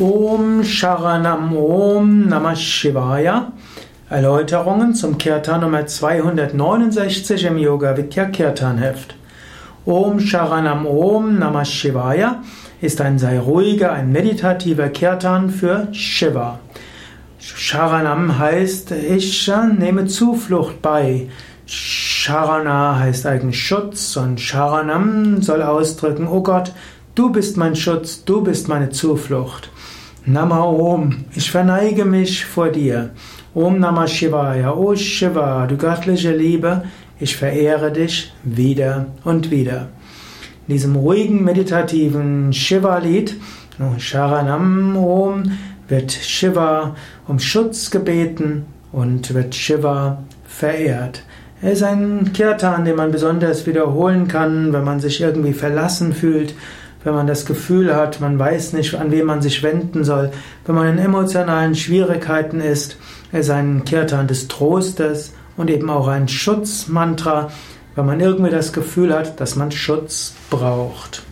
Om Sharanam Om Namah Shivaya. Erläuterungen zum Kirtan Nummer 269 im Yoga Vidya Kirtan Heft. Om Sharanam Om Namah Shivaya ist ein sehr ruhiger, ein meditativer Kirtan für Shiva. Sharanam heißt, ich nehme Zuflucht bei. Sharana heißt eigentlich Schutz und Sharanam soll ausdrücken, oh Gott, du bist mein Schutz, du bist meine Zuflucht. Nama Om, ich verneige mich vor dir. Om Namah Shivaya, O Shiva, du göttliche Liebe, ich verehre dich wieder und wieder. In diesem ruhigen, meditativen Shiva-Lied, Sharanam Om, wird Shiva um Schutz gebeten und wird Shiva verehrt. Er ist ein Kirtan, den man besonders wiederholen kann, wenn man sich irgendwie verlassen fühlt, wenn man das Gefühl hat, man weiß nicht, an wen man sich wenden soll, wenn man in emotionalen Schwierigkeiten ist, ist ein Kirtan des Trostes und eben auch ein Schutzmantra, wenn man irgendwie das Gefühl hat, dass man Schutz braucht.